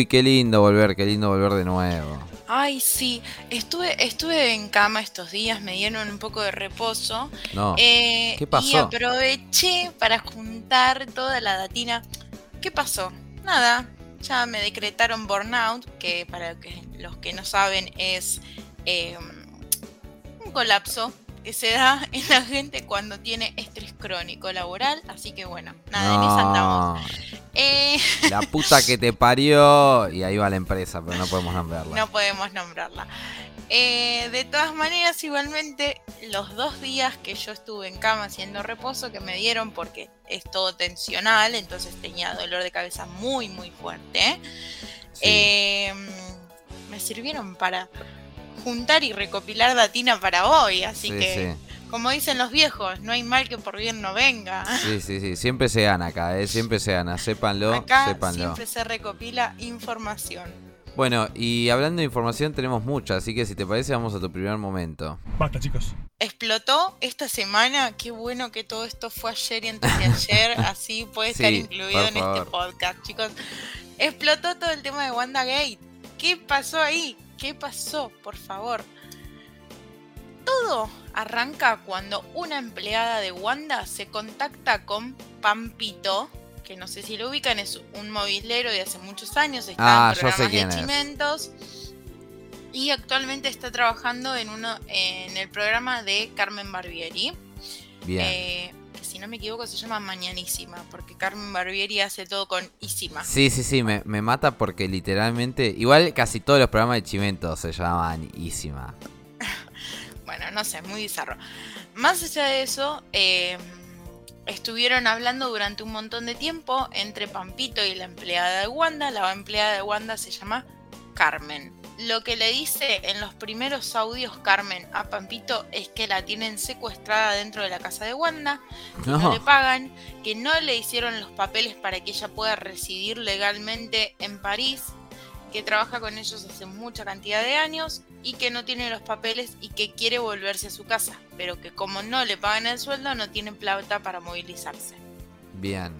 Uy, qué lindo volver, qué lindo volver de nuevo. Ay, sí, estuve, estuve en cama estos días, me dieron un poco de reposo. No. eh, ¿Qué pasó? Y aproveché para juntar toda la datina. ¿Qué pasó? Nada, ya me decretaron burnout, que para los que no saben es eh, un colapso que se da en la gente cuando tiene estrés crónico laboral. Así que bueno, nada, en esa andamos. No, Eh, la puta que te parió. Y ahí va la empresa, pero no podemos nombrarla. No podemos nombrarla. Eh, de todas maneras, igualmente, los dos días que yo estuve en cama haciendo reposo, que me dieron porque es todo tensional, entonces tenía dolor de cabeza muy, muy fuerte, Sí. eh, me sirvieron para juntar y recopilar datina para hoy. Así sí, que, como dicen los viejos, no hay mal que por bien no venga. sí, sí, sí, siempre se gana acá, ¿eh? siempre se gana, sépanlo, Acá sépanlo. siempre se recopila información. Bueno, y hablando de información tenemos mucha, así que si te parece vamos a tu primer momento. Basta, chicos. explotó esta semana. Qué bueno que todo esto fue ayer y antes de ayer. Así puede estar incluido en este podcast, chicos. Explotó todo el tema de WandaGate. ¿Qué pasó ahí? ¿Qué pasó? Por favor. Todo arranca cuando una empleada de Wanda se contacta con Pampito, que no sé si lo ubican, es un movilero de hace muchos años, está Ah, en programas de. Chimentos y actualmente está trabajando en uno en el programa de Carmen Barbieri, Bien. eh, no me equivoco se llama Mañanísima, porque Carmen Barbieri hace todo con Isima. Sí, sí, sí, me, me mata porque literalmente, igual casi todos los programas de Chimento se llaman Isima. Bueno, no sé, muy bizarro. Más allá de eso, eh, estuvieron hablando durante un montón de tiempo entre Pampito y la empleada de Wanda. La empleada de Wanda se llama Carmen. Lo que le dice en los primeros audios Carmen a Pampito es que la tienen secuestrada dentro de la casa de Wanda, que no, No. le pagan, que no le hicieron los papeles para que ella pueda residir legalmente en París, que trabaja con ellos hace mucha cantidad de años y que no tiene los papeles y que quiere volverse a su casa, pero que como no le pagan el sueldo no tiene plata para movilizarse. Bien.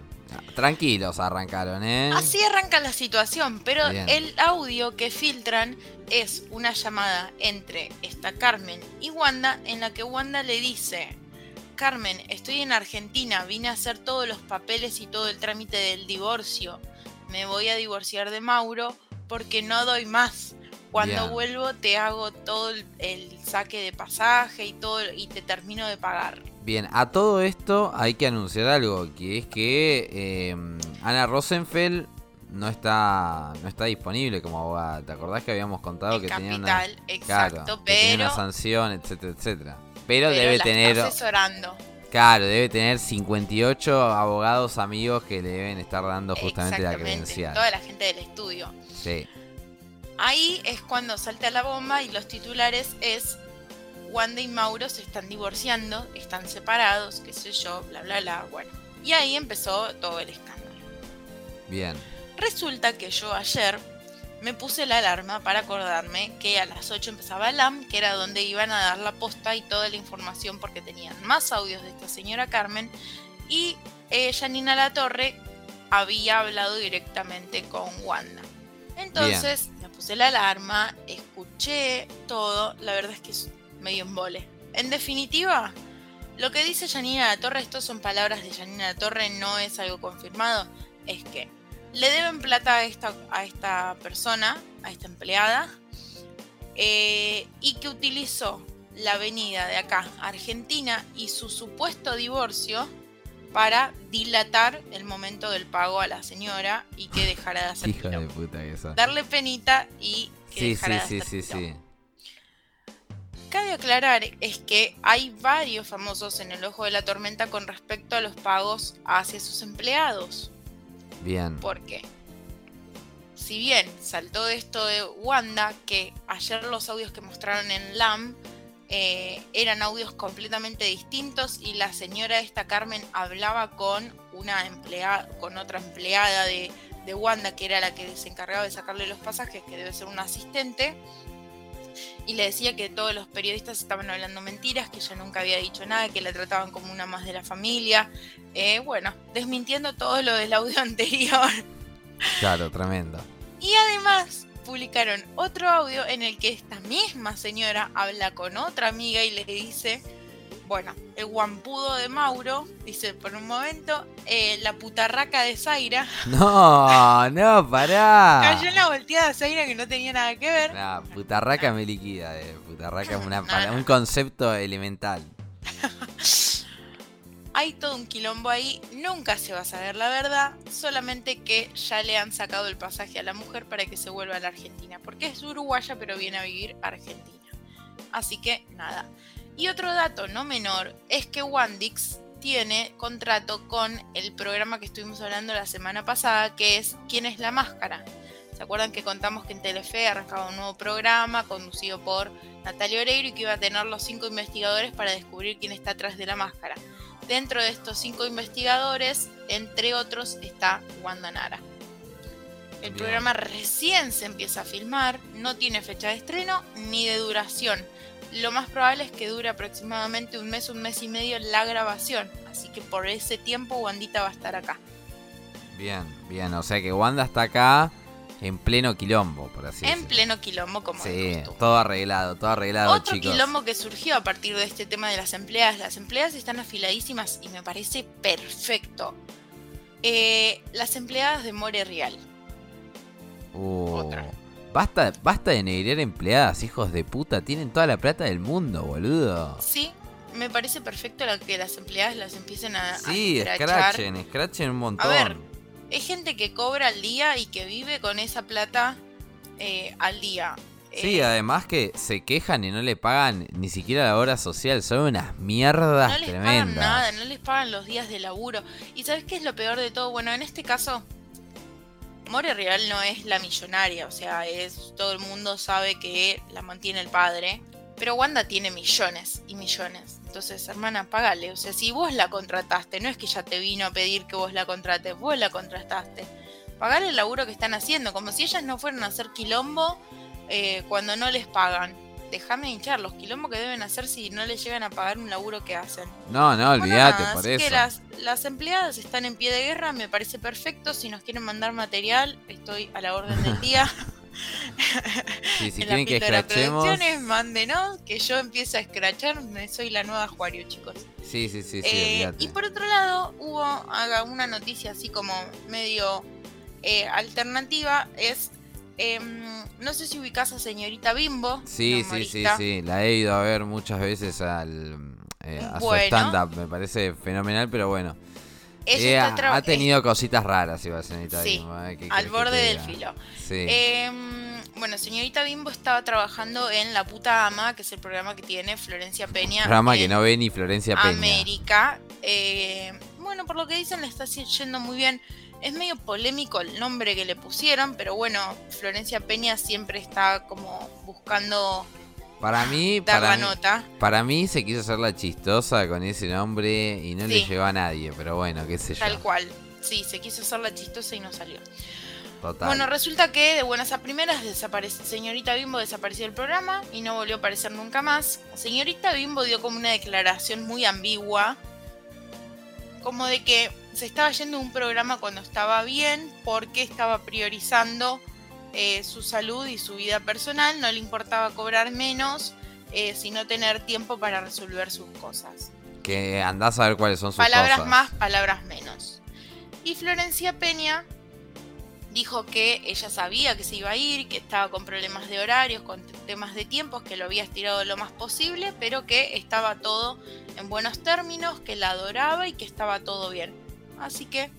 Tranquilos arrancaron, ¿eh? Así arranca la situación, pero Bien. el audio que filtran es una llamada entre esta Carmen y Wanda en la que Wanda le dice, Carmen, estoy en Argentina, vine a hacer todos los papeles y todo el trámite del divorcio. Me voy a divorciar de Mauro porque no doy más. Cuando Bien. vuelvo te hago todo el, el saque de pasaje y todo y te termino de pagar. Bien, a todo esto hay que anunciar algo, que es que eh, Ana Rosenfeld no está no está disponible como abogada. ¿Te acordás que habíamos contado que tenía una, capital, exacto, claro, que tenía una sanción, etcétera, etcétera? Pero, pero debe la tener, está asesorando. claro, debe tener 58 abogados amigos que le deben estar dando justamente la credencial. Toda la gente del estudio. Sí, Ahí es cuando salta la bomba y los titulares es Wanda y Mauro se están divorciando, están separados, qué sé yo, bla, bla, bla. Bueno, y ahí empezó todo el escándalo. bien. Resulta que yo ayer me puse la alarma para acordarme que a las 8 empezaba el AM, que era donde iban a dar la posta y toda la información porque tenían más audios de esta señora Carmen y eh, Janina Latorre había hablado directamente con Wanda. Entonces me puse la alarma, escuché todo, la verdad es que medio embole. En definitiva, lo que dice Janina La Torre, esto son palabras de Janina La Torre, no es algo confirmado, es que le deben plata a esta, a esta persona, a esta empleada, eh, y que utilizó la avenida de acá, Argentina, y su supuesto divorcio para dilatar el momento del pago a la señora y que dejara de hacer Hijo de puta. Darle penita y que Sí, sí, de sí, hacer sí, sí. Cabe aclarar es que hay varios famosos en el ojo de la tormenta con respecto a los pagos hacia sus empleados. Bien. Porque, si bien saltó esto de Wanda, que ayer los audios que mostraron en LAM eh, eran audios completamente distintos y la señora esta Carmen hablaba con una empleada, con otra empleada de, de Wanda, que era la que se encargaba de sacarle los pasajes, que debe ser una asistente. Y le decía que todos los periodistas estaban hablando mentiras, que ella nunca había dicho nada, que la trataban como una más de la familia. Eh, bueno, desmintiendo todo lo del audio anterior. Claro, tremendo. Y además publicaron otro audio en el que esta misma señora habla con otra amiga y le dice, bueno, el guampudo de Mauro, dice por un momento, eh, la putarraca de Zaira. No, no, pará. Cayó en la volteada de Zaira que no tenía nada que ver. La putarraca me liquida, eh. putarraca es una, un concepto elemental. Hay todo un quilombo ahí, nunca se va a saber la verdad, solamente que ya le han sacado el pasaje a la mujer para que se vuelva a la Argentina, porque es uruguaya pero viene a vivir a Argentina. Así que nada. Y otro dato no menor es que Wandix tiene contrato con el programa que estuvimos hablando la semana pasada, que es ¿Quién es la máscara? ¿Se acuerdan que contamos que en Telefe arrancaba un nuevo programa conducido por Natalia Oreiro y que iba a tener los cinco investigadores para descubrir quién está atrás de la máscara? Dentro de estos cinco investigadores, entre otros, está Wanda Nara. El programa recién se empieza a filmar, no tiene fecha de estreno ni de duración. Lo más probable es que dure aproximadamente un mes, un mes y medio la grabación. Así que por ese tiempo Wandita va a estar acá. Bien, bien. O sea que Wanda está acá en pleno quilombo, por así decirlo. En pleno quilombo, como Sí, todo arreglado, todo arreglado, Otro quilombo que surgió a partir de este tema de las empleadas. Las empleadas están afiladísimas y me parece perfecto. Eh, las empleadas de More Real. Uh, Otra. Basta, basta de negrear empleadas, hijos de puta. Tienen toda la plata del mundo, boludo. Sí, me parece perfecto que las empleadas las empiecen a. Sí, a escrachen, escrachen un montón. Es gente que cobra al día y que vive con esa plata eh, al día. Sí, eh, además que se quejan y no le pagan ni siquiera la hora social, son unas mierdas no les tremendas. Pagan nada, no les pagan los días de laburo. ¿Y sabes qué es lo peor de todo? Bueno, en este caso, More Real no es la millonaria, o sea, es todo el mundo sabe que la mantiene el padre. Pero Wanda tiene millones y millones. Entonces, hermana, págale. O sea, si vos la contrataste, no es que ella te vino a pedir que vos la contrates, vos la contrataste. Pagale el laburo que están haciendo, como si ellas no fueran a hacer quilombo eh, cuando no les pagan. Déjame hinchar los quilombos que deben hacer si no les llegan a pagar un laburo que hacen. No, no, olvídate por así eso. Que las, las empleadas están en pie de guerra, me parece perfecto. Si nos quieren mandar material, estoy a la orden del día. Sí, si quieren que escrachemos. mándenos, que yo empiezo a escrachar, soy la nueva Juario, chicos. Sí, sí, sí, sí eh, Y por otro lado, hubo haga una noticia así como medio eh, alternativa, es em, no sé si ubicas a señorita Bimbo. Sí, sí, sí, sí, la he ido a ver muchas veces al, eh, a su stand-up, me parece fenomenal, pero bueno. Ella ha tenido cositas raras, iba señorita Bimbo. al borde del filo. Sí. Em, bueno, señorita Bimbo estaba trabajando en La Puta Ama, que es el programa que tiene Florencia Peña. Programa que no ve ni Florencia Peña. América. Eh, bueno, por lo que dicen, le está yendo muy bien. Es medio polémico el nombre que le pusieron, pero bueno, Florencia Peña siempre está como buscando para mí, dar para la nota. Para mí se quiso hacer la chistosa con ese nombre y no le llegó a nadie, pero bueno, qué sé yo. Tal cual. Sí, se quiso hacer la chistosa y no salió. Bueno, resulta que de buenas a primeras desaparece, señorita Bimbo desapareció del programa y no volvió a aparecer nunca más. Señorita Bimbo dio como una declaración muy ambigua, como de que se estaba yendo un programa cuando estaba bien porque estaba priorizando eh, su salud y su vida personal, no le importaba cobrar menos, eh, sino tener tiempo para resolver sus cosas. Que andás a ver cuáles son sus palabras cosas. más, palabras menos. Y Florencia Peña dijo que ella sabía que se iba a ir, que estaba con problemas de horarios, con temas de tiempos, que lo había estirado lo más posible, pero que estaba todo en buenos términos, que la adoraba y que estaba todo bien. Así que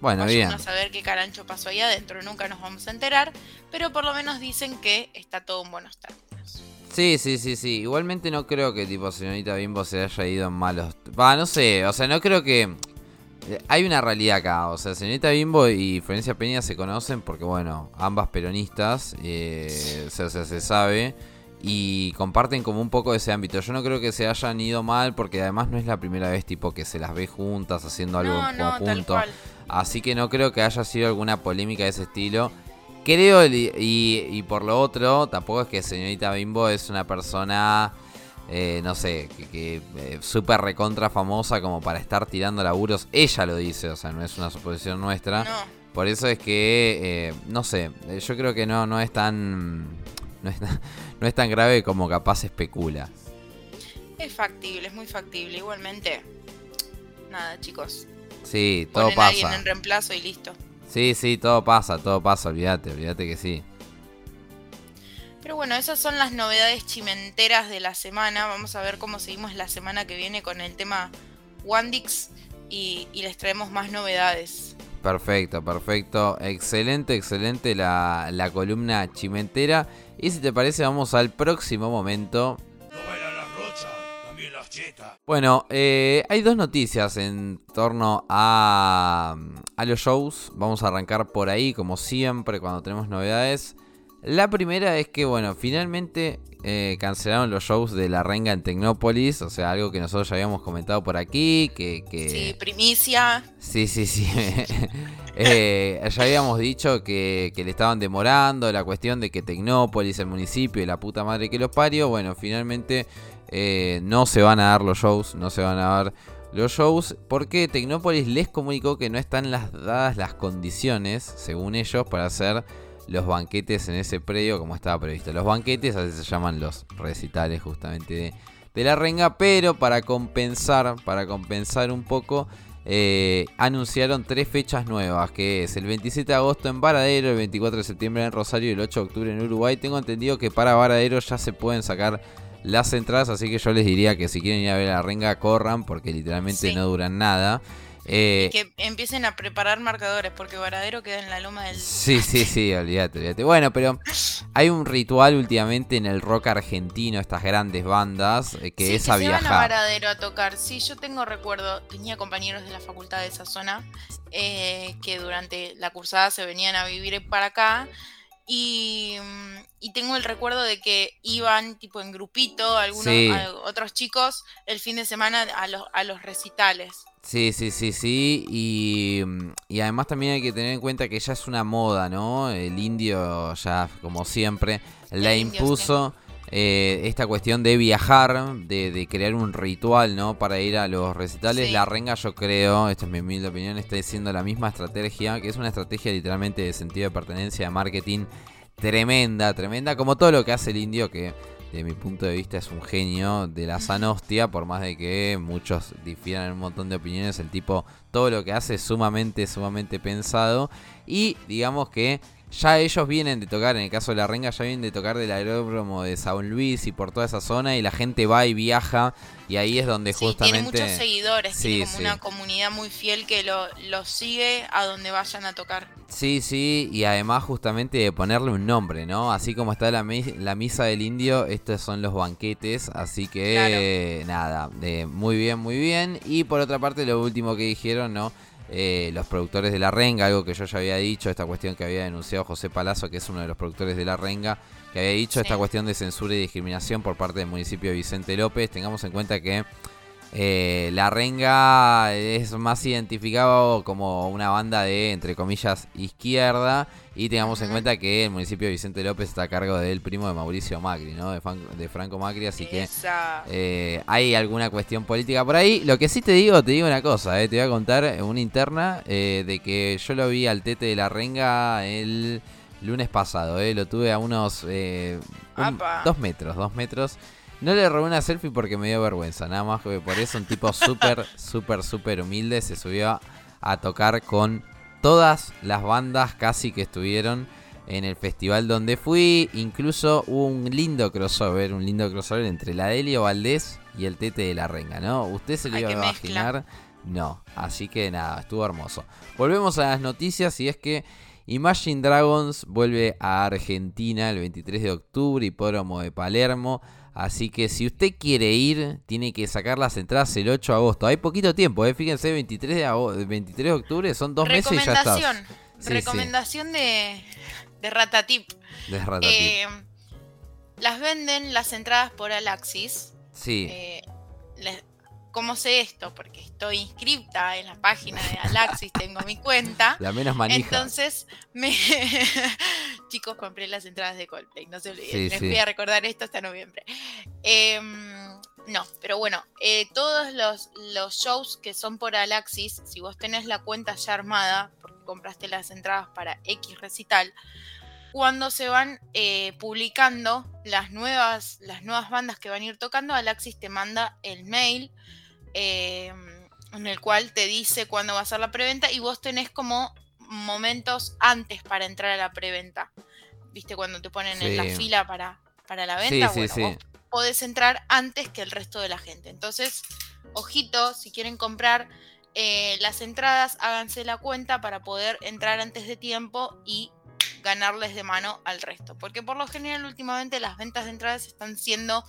bueno, bien. a saber qué carancho pasó ahí adentro, nunca nos vamos a enterar, pero por lo menos dicen que está todo en buenos términos. Sí, sí, sí, sí. Igualmente no creo que tipo señorita Bimbo se haya ido en malos. Va, no sé, o sea, no creo que eh, hay una realidad acá, o sea, señorita Bimbo y Florencia Peña se conocen porque, bueno, ambas peronistas, eh, se, se, sabe, y comparten como un poco ese ámbito. Yo no creo que se hayan ido mal porque además no es la primera vez tipo que se las ve juntas haciendo algo en conjunto. Así que no creo que haya sido alguna polémica de ese estilo. Creo, y, y por lo otro, tampoco es que señorita Bimbo es una persona eh, no sé, que, eh, súper recontra famosa como para estar tirando laburos. Ella lo dice, o sea, no es una suposición nuestra. Por eso es que, eh, no sé, yo creo que no, no es tan... No es, no es tan grave como capaz especula. Es factible, es muy factible. Igualmente, nada, chicos. Sí, todo pasa. alguien en reemplazo y listo. Sí, sí, todo pasa, todo pasa, olvídate, olvídate que sí. Pero bueno, esas son las novedades chimenteras de la semana. Vamos a ver cómo seguimos la semana que viene con el tema Wandix y, les traemos más novedades. Perfecto, perfecto. Excelente, excelente la, la columna chimentera. Y si te parece, vamos al próximo momento bueno, eh, hay dos noticias en torno a, a los shows. Vamos a arrancar por ahí, como siempre, cuando tenemos novedades. La primera es que, bueno, finalmente eh, cancelaron los shows de La Renga en Tecnópolis. O sea, algo que nosotros ya habíamos comentado por aquí. Que, Sí, primicia. Sí, sí, sí. Eh, ya habíamos dicho que, que, le estaban demorando la cuestión de que Tecnópolis, el municipio y la puta madre que los parió. Bueno, finalmente eh, no se van a dar los shows, no se van a dar los shows porque Tecnópolis les comunicó que no están las, dadas las condiciones, según ellos, para hacer los banquetes en ese predio como estaba previsto. Los banquetes, así se llaman los recitales justamente de, la renga, pero para compensar, para compensar un poco, eh, anunciaron tres fechas nuevas, que es el 27 de agosto en Varadero, el 24 de septiembre en Rosario y el 8 de octubre en Uruguay. Tengo entendido que para Varadero ya se pueden sacar las entradas, así que yo les diría que si quieren ir a ver la renga, corran, porque literalmente no duran nada. Eh, que empiecen a preparar marcadores, porque Varadero queda en la loma del. Sí, sí, sí, olvídate, olvídate. Bueno, pero hay un ritual últimamente en el rock argentino, estas grandes bandas, eh, que es a viajar. Se van a Varadero a tocar. Sí, yo tengo recuerdo, tenía compañeros de la facultad de esa zona eh, que durante la cursada se venían a vivir para acá y, tengo el recuerdo de que iban tipo en grupito algunos otros chicos el fin de semana a los, a los recitales. Sí, sí, sí, sí. Y, y, además también hay que tener en cuenta que ya es una moda, ¿no? El indio ya, como siempre, la impuso. Eh, esta cuestión de viajar, de, crear un ritual, ¿no? Para ir a los recitales. La renga, yo creo, esta es mi humilde opinión, está siendo la misma estrategia, que es una estrategia literalmente de sentido de pertenencia, de marketing tremenda, tremenda, como todo lo que hace el indio, que de mi punto de vista es un genio de la sanostia, por más de que muchos difieran un montón de opiniones, el tipo todo lo que hace es sumamente, sumamente pensado. Y digamos que ya ellos vienen de tocar, en el caso de la renga, ya vienen de tocar del aeródromo de San Luis y por toda esa zona y la gente va y viaja y ahí es donde justamente... Tiene muchos seguidores, tiene como una comunidad muy fiel que lo, sigue a donde vayan a tocar. Sí, sí, y además justamente de ponerle un nombre, ¿no? Así como está la, la misa del indio, estos son los banquetes, así que nada, muy bien, muy bien. Y por otra parte, lo último que dijeron, ¿no? Eh, los productores de La Renga, algo que yo ya había dicho, esta cuestión que había denunciado José Palazzo, que es uno de los productores de La Renga, que había dicho esta cuestión de censura y discriminación por parte del municipio de Vicente López. Tengamos en cuenta que eh, la Renga es más identificado como una banda de, entre comillas, izquierda. Y tengamos en cuenta que el municipio de Vicente López está a cargo del primo de Mauricio Macri, ¿no? De, Franco Macri, así que eh, hay alguna cuestión política por ahí. Lo que sí te digo, te digo una cosa, eh, te voy a contar una interna de que yo lo vi al tete de la Renga el lunes pasado, lo tuve a unos dos metros, dos metros. No le robé una selfie porque me dio vergüenza, nada más que por eso un tipo súper, súper, súper humilde se subió a tocar con todas las bandas casi que estuvieron en el festival donde fui. Incluso hubo un lindo crossover, un lindo crossover entre la Delio Valdés y el Tete de la Renga, ¿no? ¿Usted se lo iba a imaginar? No, así que nada, estuvo hermoso. Volvemos a las noticias y es que Imagine Dragons vuelve a Argentina el 23 de octubre, hipódromo de Palermo. Así que si usted quiere ir, tiene que sacar las entradas el 8 de agosto. Hay poquito tiempo, ¿eh? fíjense, 23 de, 23 de octubre son dos meses y ya está. recomendación de, de Ratatip. De Ratatip. Eh, las venden las entradas por Alaxis. Sí. Eh, ¿Cómo sé esto? Porque estoy inscripta en la página de Alaxis, tengo mi cuenta. La menos manija. Entonces, me... chicos, compré las entradas de Coldplay, no se olviden. Les voy a recordar esto hasta noviembre. Em, no, pero bueno, eh, todos los, los shows que son por Alaxis, si vos tenés la cuenta ya armada, porque compraste las entradas para X recital, cuando se van eh, publicando las nuevas, las nuevas bandas que van a ir tocando, Alaxis te manda el mail em, en el cual te dice cuándo va a ser la preventa y vos tenés como momentos antes para entrar a la preventa. ¿Viste? Cuando te ponen en la fila para, para la venta, bueno, vos podés entrar antes que el resto de la gente. Entonces, ojito, si quieren comprar eh, las entradas, háganse la cuenta para poder entrar antes de tiempo y ganarles de mano al resto. Porque por lo general últimamente las ventas de entradas están siendo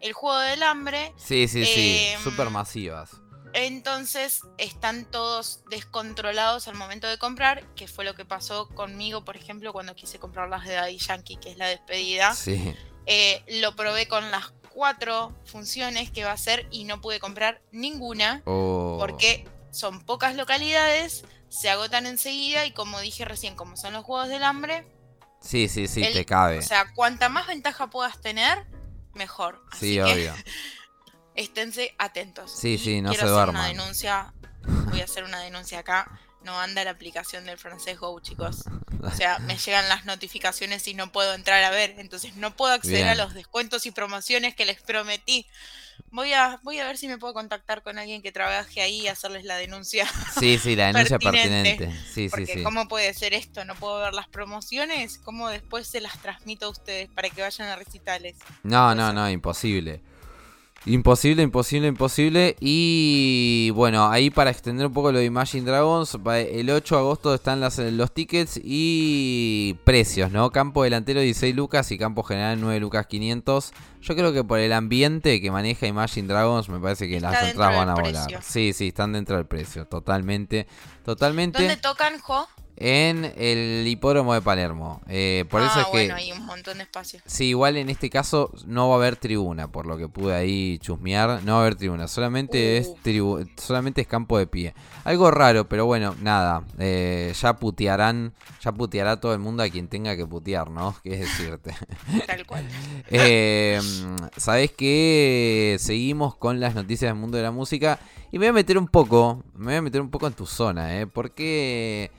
el juego del hambre. Sí, sí, sí, em, súper masivas. Entonces están todos descontrolados al momento de comprar, que fue lo que pasó conmigo, por ejemplo, cuando quise comprar las de Daddy Yankee, que es la despedida. Sí. Eh, lo probé con las cuatro funciones que va a ser y no pude comprar ninguna oh. porque son pocas localidades, se agotan enseguida y como dije recién, como son los juegos del hambre. Sí, sí, sí, te cabe. O sea, cuanta más ventaja puedas tener, mejor. sí, obvio. esténse atentos. Sí, sí, no quiero se hacer una denuncia, voy a hacer una denuncia acá. No anda la aplicación del francés Go, chicos. O sea, me llegan las notificaciones y no puedo entrar a ver. Entonces no puedo acceder a los descuentos y promociones que les prometí. Voy a, voy a ver si me puedo contactar con alguien que trabaje ahí y hacerles la denuncia. Sí, sí, la denuncia pertinente. Sí, porque sí, sí. ¿cómo puede ser esto? ¿No puedo ver las promociones? ¿Cómo después se las transmito a ustedes para que vayan a recitales? No, no, no, imposible. Imposible, imposible, imposible. Y bueno, ahí para extender un poco lo de Imagine Dragons, el 8 de agosto están las, los tickets y precios, ¿no? Campo delantero 16 lucas y campo general 9 lucas 500. Yo creo que por el ambiente que maneja Imagine Dragons, me parece que las entradas van a volar. Sí, sí, están dentro del precio, totalmente. Totalmente. ¿Dónde tocan, Jo? En el hipódromo de Palermo. Eh, por eso ah, es que. Bueno, hay un montón de espacio. Sí, igual en este caso no va a haber tribuna, por lo que pude ahí chusmear. No va a haber tribuna, solamente, es, uh. solamente es campo de pie. Algo raro, pero bueno, nada. Eh, ya putearán, ya puteará todo el mundo a quien tenga que putear, ¿no? ¿Qué es decirte? Tal cual. eh, Sabes que seguimos con las noticias del mundo de la música. Y me voy a meter un poco, me voy a meter un poco en tu zona, ¿eh? Porque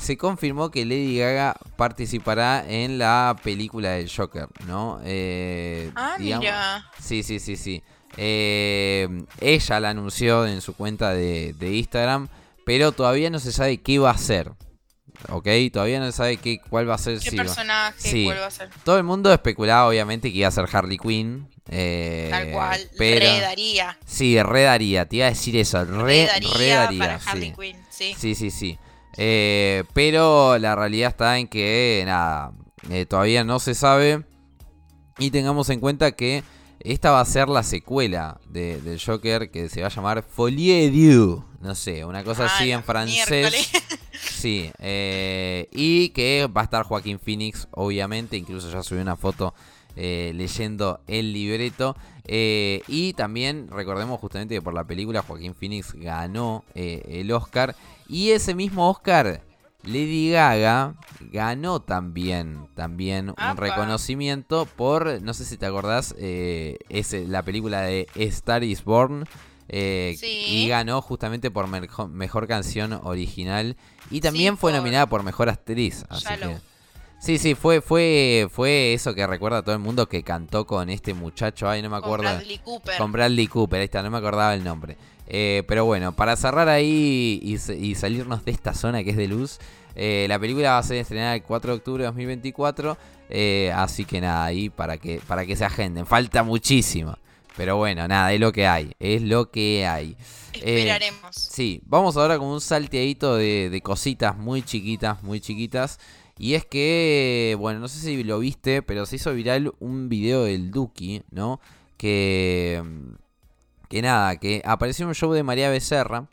se confirmó que Lady Gaga participará en la película del Joker, ¿no? Eh, ah, mira. Sí, sí, sí, sí. Eh, ella la anunció en su cuenta de, Instagram, pero todavía no se sabe qué va a ser. ¿Ok? Todavía no se sabe qué, cuál va a ser. ¿Qué personaje? ¿Cuál va a ser? Todo el mundo especulaba, obviamente, que iba a ser Harley Quinn. Eh, Tal cual, pero, redaría. Sí, redaría, te iba a decir eso. Re, redaría, para Harley Quinn, sí. Sí, sí, sí. Eh, pero la realidad está en que, nada, eh, todavía no se sabe. Y tengamos en cuenta que esta va a ser la secuela de, del Joker que se va a llamar Folie Dieu. No sé, una cosa así en francés. Sí, eh, y que va a estar Joaquín Phoenix, obviamente. Incluso ya subí una foto leyendo el libreto. y también recordemos justamente que por la película Joaquín Phoenix ganó el Oscar. Y ese mismo Oscar, Lady Gaga ganó también, también un reconocimiento por, no sé si te acordás, eh, es la película de Star is Born. Eh, y ganó justamente por mejor, canción original. Y también fue nominada por mejor actriz. Así que, sí, sí, fue, fue, fue eso que recuerda a todo el mundo que cantó con este muchacho. Ay, no me acuerdo. Con Bradley Cooper. Con Bradley Cooper, ahí está, no me acordaba el nombre. Eh, pero bueno, para cerrar ahí y, salirnos de esta zona que es de luz, eh, la película va a ser estrenada el 4 de octubre de 2024. Eh, así que nada, ahí para que, para que se agenden. Falta muchísimo. Pero bueno, nada, es lo que hay. Es lo que hay. Esperaremos. sí, vamos ahora con un salteadito de, de cositas muy chiquitas, muy chiquitas. Y es que, bueno, no sé si lo viste, pero se hizo viral un video del Duki, ¿no? Que que nada, que apareció un show de María Becerra.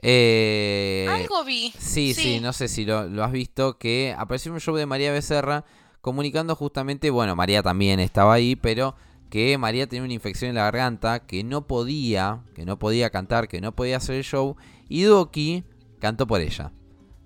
Eh, Algo vi. Sí, sí, no sé si lo, has visto, que apareció un show de María Becerra comunicando justamente, bueno, María también estaba ahí, pero que María tenía una infección en la garganta, que no podía, que no podía cantar, que no podía hacer el show, y Doki cantó por ella.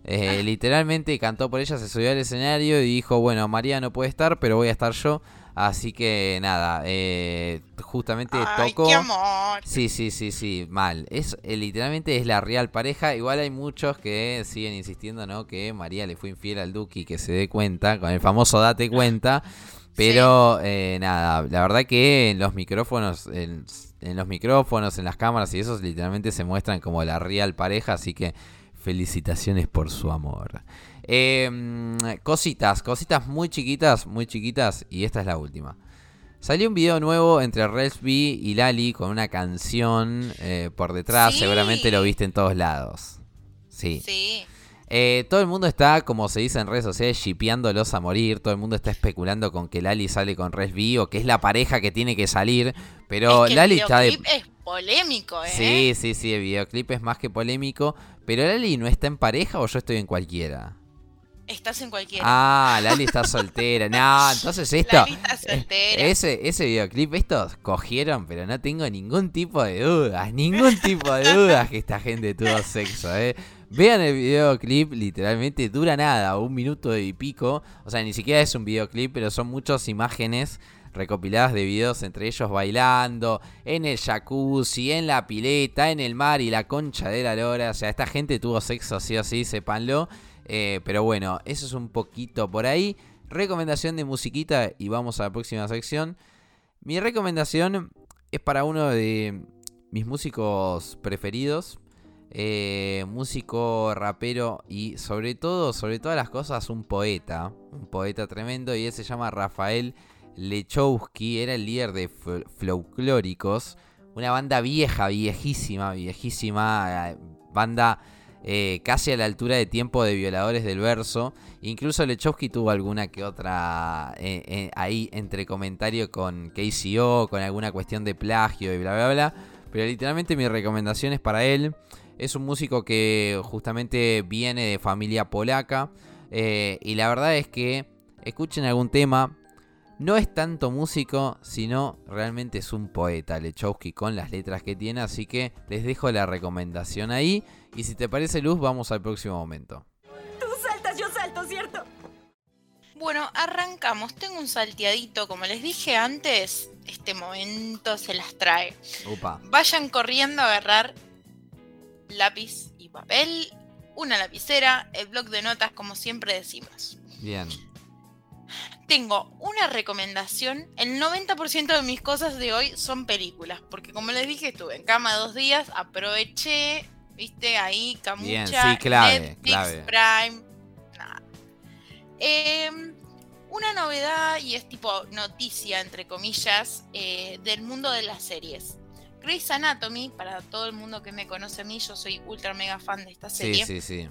Eh, ah. Literalmente cantó por ella, se subió al escenario y dijo, bueno, María no puede estar, pero voy a estar yo. Así que nada, eh, justamente Ay, tocó. qué amor. Sí, sí, sí, sí, mal. Es eh, literalmente es la real pareja. Igual hay muchos que siguen insistiendo, ¿no? Que María le fue infiel al Duque y que se dé cuenta, con el famoso date cuenta. Pero eh, nada, la verdad que en los micrófonos, en, en los micrófonos, en las cámaras y esos literalmente se muestran como la real pareja, así que felicitaciones por su amor. Eh, cositas, cositas muy chiquitas, muy chiquitas, y esta es la última. Salió un video nuevo entre Resby y Lali con una canción eh, por detrás. Sí. Seguramente lo viste en todos lados. Sí. Sí. Eh, todo el mundo está, como se dice en redes sociales, shipeándolos a morir. Todo el mundo está especulando con que Lali sale con Resby o que es la pareja que tiene que salir. Pero es que Lali el está de. es polémico, ¿eh? Sí, sí, sí, el videoclip es más que polémico. Pero Lali no está en pareja o yo estoy en cualquiera. Estás en cualquiera. Ah, Lali está soltera. No, entonces esto. Lali está soltera. Ese, ese videoclip, estos cogieron, pero no tengo ningún tipo de dudas, ningún tipo de dudas que esta gente tuvo sexo, eh. Vean el videoclip, literalmente dura nada, un minuto y pico. O sea, ni siquiera es un videoclip, pero son muchas imágenes recopiladas de videos entre ellos bailando, en el jacuzzi, en la pileta, en el mar y la concha de la lora. O sea, esta gente tuvo sexo sí o sí, sépanlo. Eh, pero bueno, eso es un poquito por ahí. Recomendación de musiquita y vamos a la próxima sección. Mi recomendación es para uno de mis músicos preferidos. eh, músico, rapero y sobre todo, sobre todas las cosas, un poeta. Un poeta tremendo y él se llama Rafael Lechowski. Era el líder de Folclóricos. Una banda vieja, viejísima, viejísima. eh, Banda eh, casi a la altura de tiempo de Violadores del Verso. Incluso Lechowski tuvo alguna que otra eh, ahí entre comentario con KCO, con alguna cuestión de plagio y bla bla bla. Pero literalmente mi recomendación es para él. Es un músico que justamente viene de familia polaca. y la verdad es que escuchen algún tema. No es tanto músico, sino realmente es un poeta, Lechowski, con las letras que tiene. Así que les dejo la recomendación ahí. Y si te parece, Luz, vamos al próximo momento. Tú saltas, yo salto, ¿cierto? Bueno, arrancamos. Tengo un salteadito, como les dije antes, este momento se las trae. Upa. Vayan corriendo a agarrar lápiz y papel, una lapicera, el blog de notas, como siempre decimos. Bien. Tengo una recomendación. El 90% de mis cosas de hoy son películas, porque como les dije, estuve en cama dos días, aproveché, viste, ahí, camucha, Bien, sí, clave, Netflix, clave. Prime, nada. Em, una novedad, y es tipo noticia, entre comillas, eh, del mundo de las series. Grey's Anatomy, para todo el mundo que me conoce a mí, yo soy ultra mega fan de esta Sí, serie. sí, sí.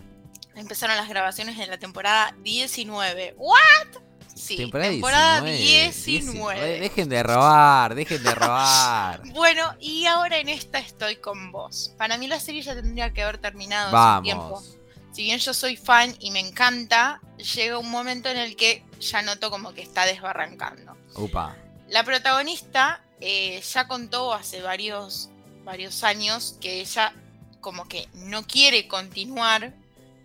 Empezaron las grabaciones en la temporada 19. ¿What? Sí, temporada, 19. Dejen de robar, dejen de robar. Bueno, y ahora en esta estoy con vos. Para mí la serie ya tendría que haber terminado hace un tiempo. Vamos. Si bien yo soy fan y me encanta, llega un momento en el que ya noto como que está desbarrancando. Upa. La protagonista eh, ya contó hace varios, varios años que ella como que no quiere continuar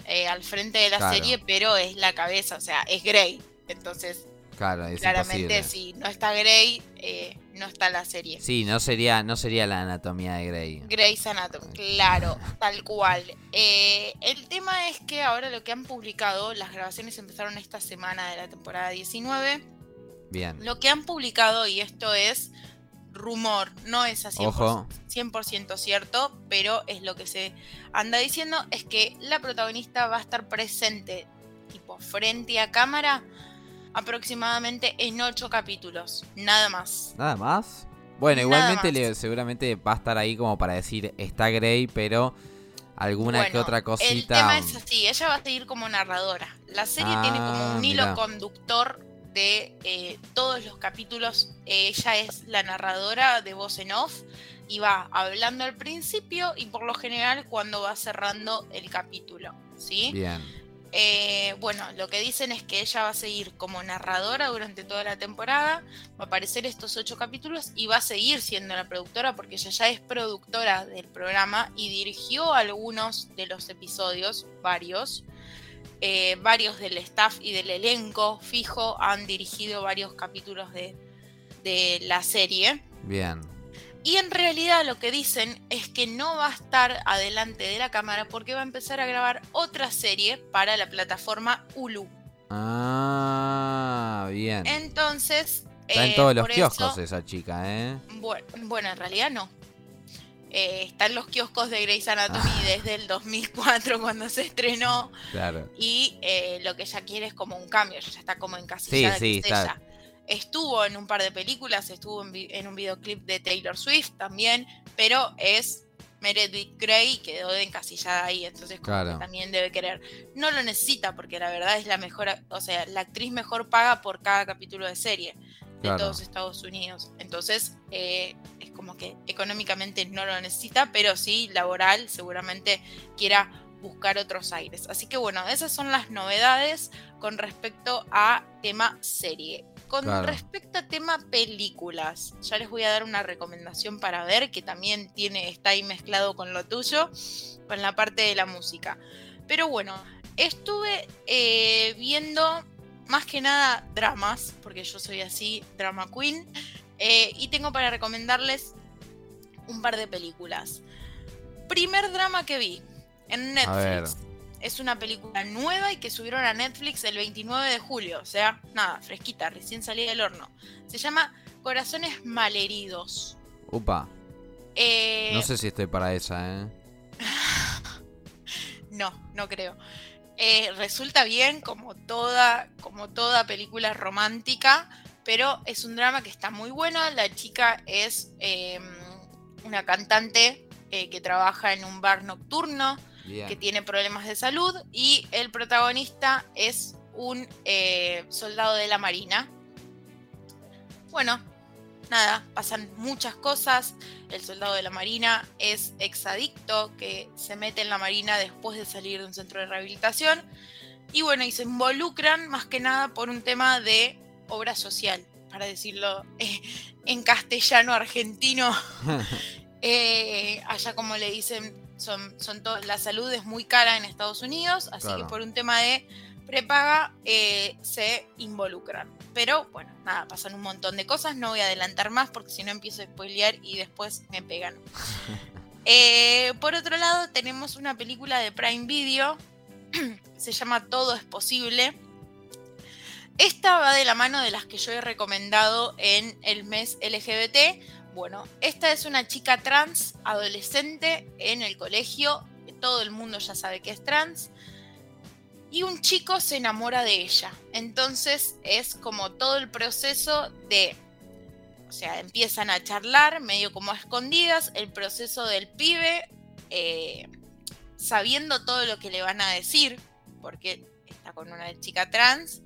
eh, al frente de la Claro. serie, pero es la cabeza, o sea, es Grey. Entonces, Claro, es claramente imposible. si no está Grey, eh, no está la serie. Sí, no sería, no sería la anatomía de Grey. Grey's Anatomy, claro, tal cual. Eh, el tema es que ahora lo que han publicado, las grabaciones empezaron esta semana de la temporada 19. Bien. Lo que han publicado, y esto es rumor, no es así Ojo. 100% cierto, pero es lo que se anda diciendo, es que la protagonista va a estar presente, tipo frente a cámara, aproximadamente en ocho capítulos, nada más. ¿Nada más? Bueno, igualmente le- seguramente va a estar ahí como para decir está Grey, pero alguna que Bueno, otra El cosita. tema es así, ella va a seguir como narradora. La serie tiene como Ah, un hilo mirá. conductor de eh, todos los capítulos. Ella es la narradora de voz en off y va hablando al principio y por lo general cuando va cerrando el capítulo. ¿Sí? Bien. Eh, bueno, lo que dicen es que ella va a seguir como narradora durante toda la temporada, va a aparecer estos ocho capítulos y va a seguir siendo la productora porque ella ya es productora del programa y dirigió algunos de los episodios, varios. Eh, varios del staff y del elenco fijo han dirigido varios capítulos de, de la serie. Bien. Y en realidad lo que dicen es que no va a estar adelante de la cámara porque va a empezar a grabar otra serie para la plataforma Hulu. Ah, bien. Entonces... Está en eh, todos los kioscos eso- esa chica, ¿eh? Bueno, bueno, en realidad no. Eh, está en los kioscos de Grey's Anatomy Ah. desde el 2004 cuando se estrenó Claro. y eh, lo que ella quiere es como un cambio, ella ya está como encasillada Sí, sí, es está. ella. Estuvo en un par de películas, estuvo en, un videoclip de Taylor Swift también, pero es Meredith Grey quedó encasillada ahí, entonces como que también debe querer. No lo necesita porque la verdad es la mejor, o sea, la actriz mejor paga por cada capítulo de serie de Claro. todos Estados Unidos. Entonces, eh, es como que económicamente no lo necesita, pero sí laboral seguramente quiera buscar otros aires. Así que bueno, esas son las novedades con respecto a tema serie. Con Claro. respecto a tema películas, ya les voy a dar una recomendación para ver que también tiene, está ahí mezclado con lo tuyo, con la parte de la música. Pero bueno, estuve eh, viendo más que nada dramas, porque yo soy así, drama queen, eh, y tengo para recomendarles un par de películas. Primer drama que vi en A ver. Netflix. Es una película nueva y que subieron a Netflix el 29 de julio, o sea, nada, fresquita, recién salida del horno. Se llama Corazones Malheridos. Upa. Eh, No sé si estoy para esa, ¿eh? No, no creo. Eh, resulta bien como toda, como toda película romántica, pero es un drama que está muy bueno. La chica es eh, una cantante eh, que trabaja en un bar nocturno, Bien. que tiene problemas de salud, y el protagonista es un eh, soldado de la Marina. Bueno, nada, pasan muchas cosas. El soldado de la Marina es exadicto que se mete en la Marina después de salir de un centro de rehabilitación. Y bueno, y se involucran más que nada por un tema de obra social, para decirlo eh, en castellano argentino. Eh, allá como le dicen, son, son la salud es muy cara en Estados Unidos, así Claro. que por un tema de prepaga eh, se involucran. Pero bueno, nada, pasan un montón de cosas, no voy a adelantar más porque si no empiezo a spoilear y después me pegan. Eh, por otro lado, tenemos una película de Prime Video, se llama Todo es posible. Esta va de la mano de las que yo he recomendado en el mes LGBT. Bueno, esta es una chica trans, adolescente, en el colegio. Todo el mundo ya sabe que es trans. Y un chico se enamora de ella. Entonces es como todo el proceso de... O sea, empiezan a charlar medio como a escondidas. El proceso del pibe, eh, sabiendo todo lo que le van a decir, porque está con una chica trans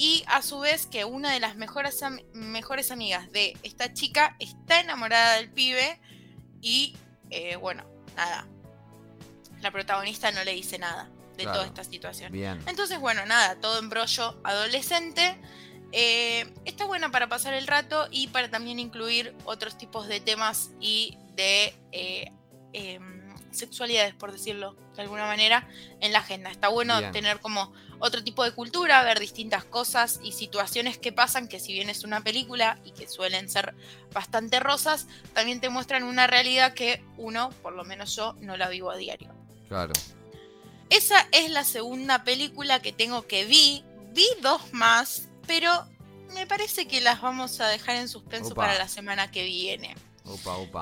y a su vez que una de las mejores, am- mejores amigas de esta chica está enamorada del pibe y eh, bueno, nada, la protagonista no le dice nada de Claro. toda esta situación. Bien. Entonces, bueno, nada, todo embrollo adolescente. Eh, está buena para pasar el rato y para también incluir otros tipos de temas y de eh, em, sexualidades, por decirlo de alguna manera, en la agenda. Está bueno Bien. tener como otro tipo de cultura, ver distintas cosas y situaciones que pasan, que si bien es una película y que suelen ser bastante rosas, también te muestran una realidad que uno, por lo menos yo, no la vivo a diario. Claro. Esa es la segunda película que tengo que vi. Vi dos más, pero me parece que las vamos a dejar en suspenso Opa. para la semana que viene.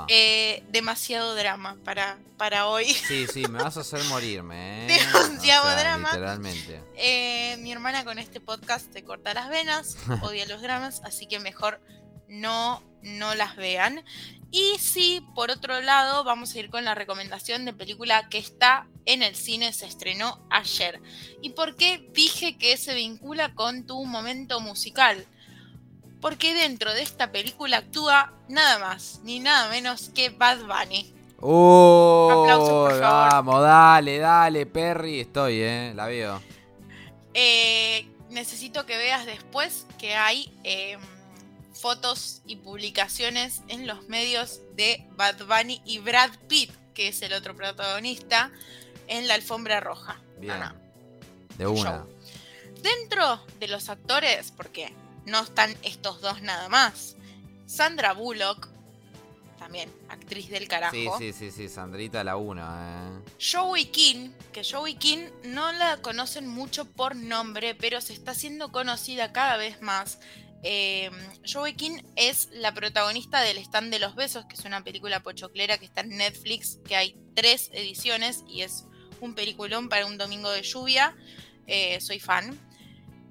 Eh, demasiado drama para, para hoy. Sí, sí, me vas a hacer morirme, ¿eh? Demasiado O sea, drama. Literalmente. Eh, mi hermana con este podcast te corta las venas, odia los dramas, así que mejor no, no las vean. Y sí, por otro lado, vamos a ir con la recomendación de película que está en el cine, se estrenó ayer. ¿Y por qué dije que se vincula con tu momento musical? Porque dentro de esta película actúa nada más ni nada menos que Bad Bunny. ¡Oh! Aplausos, por favor. Vamos, dale, dale, Perry. Estoy, ¿eh? La veo. Eh, necesito que veas después que hay eh, fotos y publicaciones en los medios de Bad Bunny y Brad Pitt, que es el otro protagonista, en la alfombra roja. Bien. De un una. show. Dentro de los actores, porque no están estos dos nada más, Sandra Bullock, también actriz del carajo. Sí, sí, sí, sí, Sandrita la 1. Eh. Joey King, que Joey King no la conocen mucho por nombre, pero se está haciendo conocida cada vez más. Eh, Joey King es la protagonista del Stand de los Besos, que es una película pochoclera que está en Netflix, que hay tres ediciones y es un peliculón para un domingo de lluvia. Eh, soy fan.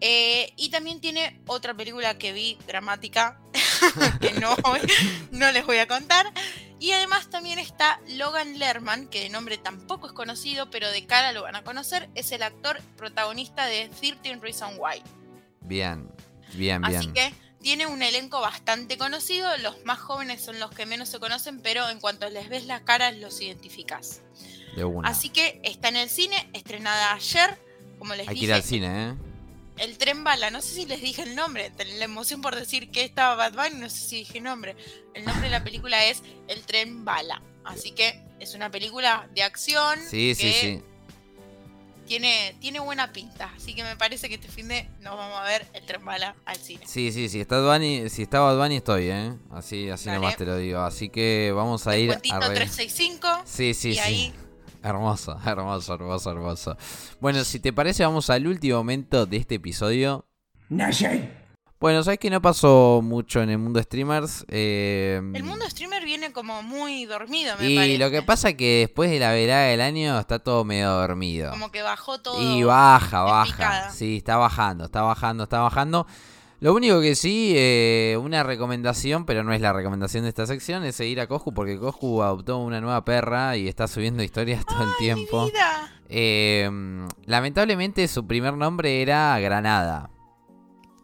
Eh, y también tiene otra película que vi dramática, que no, no les voy a contar. Y además también está Logan Lerman, que de nombre tampoco es conocido, pero de cara lo van a conocer. Es el actor protagonista de 13 Reasons Why. Bien, bien, bien. Así que tiene un elenco bastante conocido. Los más jóvenes son los que menos se conocen, pero en cuanto les ves las caras, los identificás. De una. Así que está en el cine, estrenada ayer. Como les Hay dije, que ir al cine, ¿eh? El tren bala, no sé si les dije el nombre, la emoción por decir que estaba Bad Bunny, no sé si dije nombre. El nombre de la película es El tren bala. Así que es una película de acción Sí, sí, que sí. tiene, tiene buena pinta. Así que me parece que este fin de nos vamos a ver El tren bala al cine. Sí, sí, sí. Está Bunny, si está Bad Bunny estoy, ¿eh? Así, así Dale. nomás te lo digo. Así que vamos a ir Descuentito a... re- 365 Sí, sí, y sí. ahí Hermoso, hermoso, hermoso, hermoso. Bueno, si te parece, vamos al último momento de este episodio. Bueno, sabes que no pasó mucho en el mundo streamers. eh, el mundo streamer viene como muy dormido, me y parece. lo que pasa es que después de la velada del año está todo medio dormido. Como que bajó todo. Y baja, baja. picada. Sí, está bajando, está bajando, está bajando. Lo único que sí, eh, una recomendación, pero no es la recomendación de esta sección, es seguir a Coscu porque Coscu adoptó una nueva perra y está subiendo historias todo el ¡Ay, tiempo. vida! Eh, lamentablemente su primer nombre era Granada.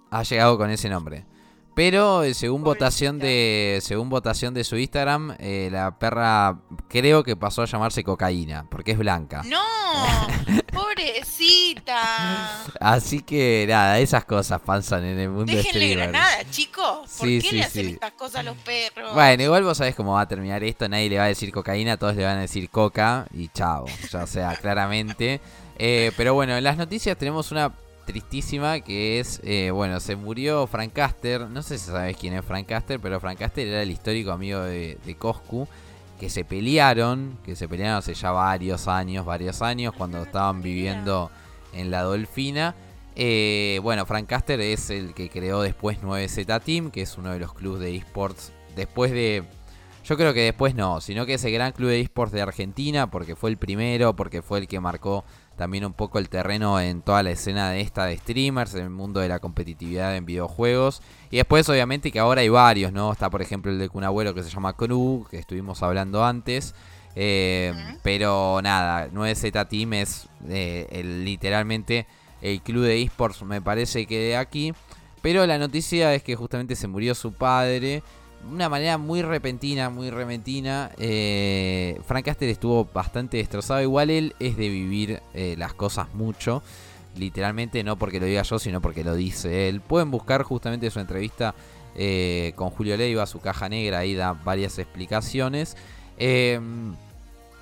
Ha llegado con ese nombre. Pero eh, según votación de según votación de su Instagram, eh, la perra creo que pasó a llamarse cocaína, porque es blanca. ¡No! ¡Pobrecita! Así que nada, esas cosas pasan en el mundo Déjenle streamer. granada, chicos. ¿Por Sí, qué sí, le hacen sí. estas cosas a los perros? Bueno, igual vos sabés cómo va a terminar esto, nadie le va a decir cocaína, todos le van a decir coca y chao, ya sea, claramente. Eh, pero bueno, en las noticias tenemos una tristísima que es, eh, bueno, se murió Frank Caster, no sé si sabes quién es Frank Caster, pero Frank Caster era el histórico amigo de, de Coscu, que se pelearon, que se pelearon hace ya varios años, varios años, cuando estaban viviendo en la Dolfina. Eh, bueno, Frank Caster es el que creó después 9Z Team, que es uno de los clubes de esports. Después de. Yo creo que después no, sino que es el gran club de esports de Argentina, porque fue el primero, porque fue el que marcó también un poco el terreno en toda la escena de esta de streamers, en el mundo de la competitividad en videojuegos. Y después, obviamente, que ahora hay varios, ¿no? Está, por ejemplo, el de Kun Agüero que se llama Cru, que estuvimos hablando antes. Eh. Pero nada, 9Z Team es eh, el- literalmente el club de esports, me parece que de aquí. Pero la noticia es que justamente se murió su padre. Una manera muy repentina, muy repentina. Eh, Frank Caster estuvo bastante destrozado. Igual él es de vivir eh, las cosas mucho. Literalmente, no porque lo diga yo, sino porque lo dice él. Pueden buscar justamente su entrevista eh, con Julio Leiva, su caja negra. Ahí da varias explicaciones. Eh,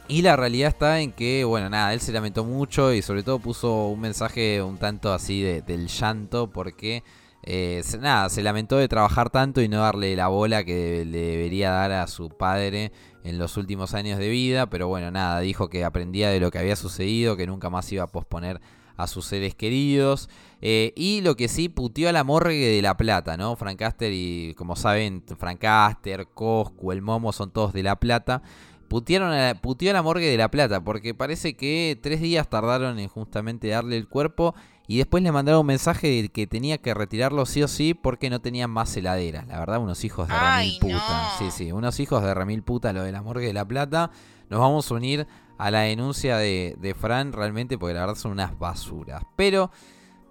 y la realidad está en que, bueno, nada, él se lamentó mucho y sobre todo puso un mensaje un tanto así de- del llanto porque, eh, nada, se lamentó de trabajar tanto y no darle la bola que le debería dar a su padre en los últimos años de vida, pero bueno, nada, dijo que aprendía de lo que había sucedido, que nunca más iba a posponer a sus seres queridos. eh, y lo que sí, puteó a la morgue de La Plata, ¿no? Frank Caster y, como saben, Frank Caster, Coscu, el Momo son todos de La Plata. Putearon a a la morgue de La Plata porque parece que tres días tardaron en justamente darle el cuerpo y después le mandaron un mensaje de que tenía que retirarlo sí o sí porque no tenían más heladeras. La verdad, unos hijos de Ay, remil puta. no. Sí, sí, unos hijos de remil puta lo de la morgue de La Plata. Nos vamos a unir a la denuncia de, de Fran realmente porque la verdad son unas basuras. Pero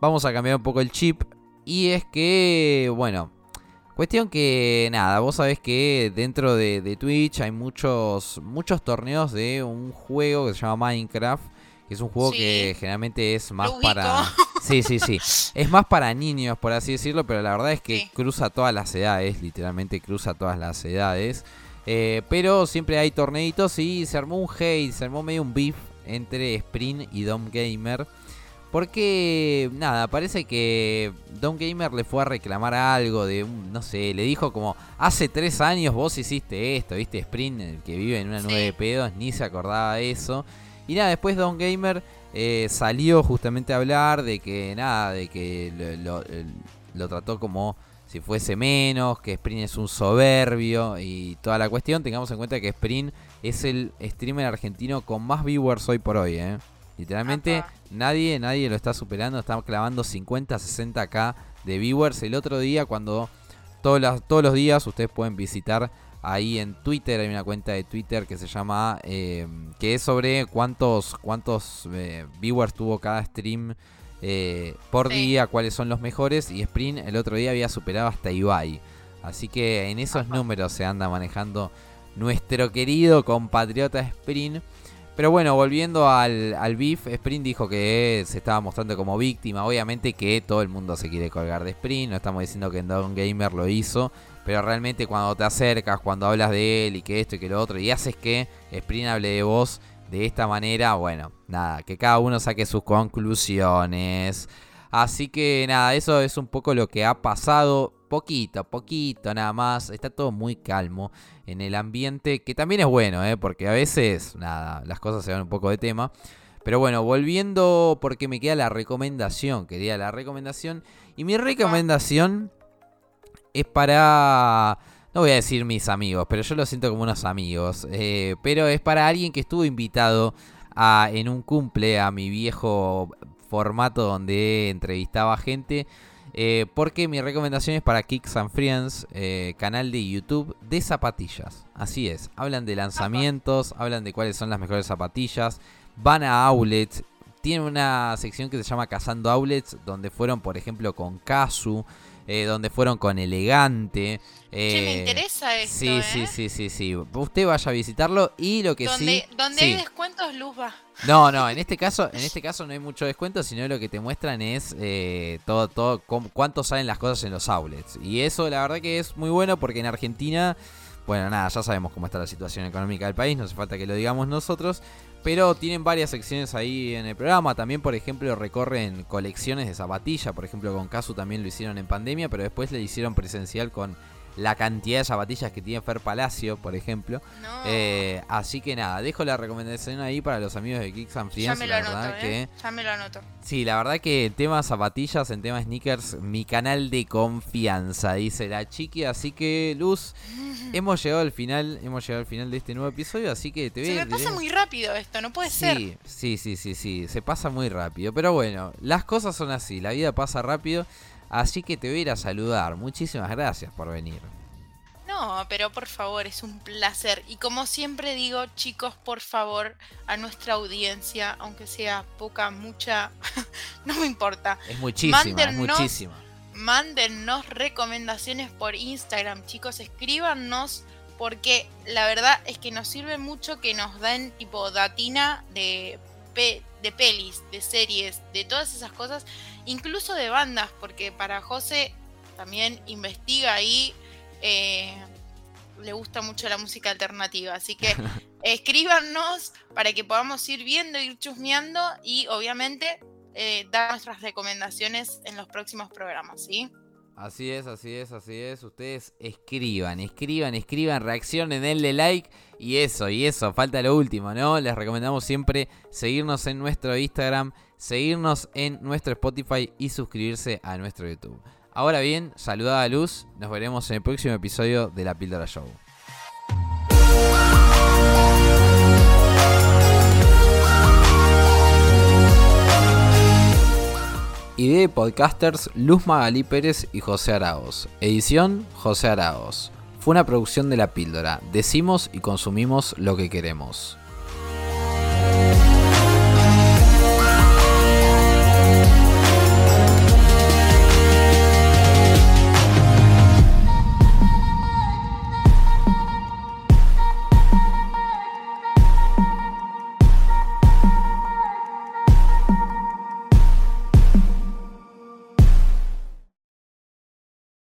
vamos a cambiar un poco el chip y es que, bueno, Cuestión que nada, vos sabés que dentro de, de Twitch hay muchos muchos torneos de un juego que se llama Minecraft, es un juego Sí. que generalmente es más para Sí, sí, sí. Es más para niños, por así decirlo, pero la verdad es que Sí. cruza todas las edades, literalmente cruza todas las edades. Eh, pero siempre hay torneitos y se armó un hate, se armó medio un beef entre Sprint y Dom Gamer. Porque, nada, parece que Don Gamer le fue a reclamar algo de, no sé, le dijo como, hace tres años vos hiciste esto, viste, Sprint, el que vive en una nube de pedos, ni se acordaba de eso. Y nada, después Don Gamer eh, salió justamente a hablar de que, nada, de que lo, lo trató como si fuese menos, que Sprint es un soberbio y toda la cuestión. Tengamos en cuenta que Sprint es el streamer argentino con más viewers hoy por hoy, ¿eh? Literalmente nadie, nadie lo está superando, está clavando 50, 60k de viewers. El otro día cuando todos los, todos los días ustedes pueden visitar ahí en Twitter, hay una cuenta de Twitter que se llama, eh, que es sobre cuántos, cuántos eh, viewers tuvo cada stream eh, por día, cuáles son los mejores. Y Sprint el otro día había superado hasta Ibai. Así que en esos números se anda manejando nuestro querido compatriota Sprint. Pero bueno, volviendo al, al beef, Sprint dijo que se estaba mostrando como víctima. Obviamente que todo el mundo se quiere colgar de Sprint. No estamos diciendo que Don Gamer lo hizo. Pero realmente cuando te acercas, cuando hablas de él y que esto y que lo otro, y haces que Sprint hable de vos de esta manera, bueno, nada, que cada uno saque sus conclusiones. Así que nada, eso es un poco lo que ha pasado. Poquito, poquito nada más. Está todo muy calmo en el ambiente, que también es bueno, ¿eh? porque a veces, nada, las cosas se van un poco de tema. Pero bueno, volviendo porque me queda la recomendación, quería la recomendación. Y mi recomendación es para, no voy a decir mis amigos, pero yo lo siento como unos amigos. Eh, pero es para alguien que estuvo invitado en un cumple a mi viejo formato donde entrevistaba gente. Eh, porque mi recomendación es para Kicks and Friends, eh, canal de YouTube de zapatillas. Así es, hablan de lanzamientos, hablan de cuáles son las mejores zapatillas, van a outlets, tienen una sección que se llama Cazando Outlets, donde fueron, por ejemplo, con Kazu, eh, donde fueron con Elegante. Eh, me interesa esto. Sí, sí, sí, sí, sí. Usted vaya a visitarlo y lo que sí. Donde hay descuentos, Luz va. No, no, en este caso, en este caso no hay mucho descuento, sino lo que te muestran es eh, todo, todo, cuánto salen las cosas en los outlets. Y eso la verdad que es muy bueno porque en Argentina, bueno, nada, ya sabemos cómo está la situación económica del país, no hace falta que lo digamos nosotros. Pero tienen varias secciones ahí en el programa. También, por ejemplo, recorren colecciones de zapatillas. Por ejemplo, con Casu también lo hicieron en pandemia, pero después le hicieron presencial con la cantidad de zapatillas que tiene Fer Palacio, por ejemplo. Eh, así que nada, dejo la recomendación ahí para los amigos de Kicks and Friends. Ya me lo anoto, ¿eh? Ya me lo anoto. Sí, la verdad que en tema zapatillas, en tema sneakers, mi canal de confianza, dice la chiqui. Así que, Luz, hemos llegado al final, hemos llegado al final de este nuevo episodio, así que te Se me pasa muy rápido esto, no puede ser. Sí, sí, sí, sí, se pasa muy rápido. Pero bueno, las cosas son así, la vida pasa rápido. Así que te voy a ir a saludar. Muchísimas gracias por venir. No, pero por favor, es un placer. Y como siempre digo, chicos, por favor, a nuestra audiencia, aunque sea poca, mucha, no me importa. Es muchísima, es muchísima. Mándennos recomendaciones por Instagram, chicos, escríbanos porque la verdad es que nos sirve mucho que nos den tipo datina de, de pelis, de series, de todas esas cosas incluso de bandas, porque para José también investiga ahí, eh, le gusta mucho la música alternativa, así que escríbanos para que podamos ir viendo, ir chusmeando y obviamente eh, dar nuestras recomendaciones en los próximos programas, ¿sí? Así es, así es, así es. Ustedes escriban, escriban, escriban, reaccionen, denle like y eso, y eso, falta lo último, ¿no? Les recomendamos siempre seguirnos en nuestro Instagram, seguirnos en nuestro Spotify y suscribirse a nuestro YouTube. Ahora bien, saludada a Luz, nos veremos en el próximo episodio de La Píldora Show. Idea de podcasters Luz Magalí Pérez y José Araos. Edición José Araos. Fue una producción de La Píldora. Decimos y consumimos lo que queremos.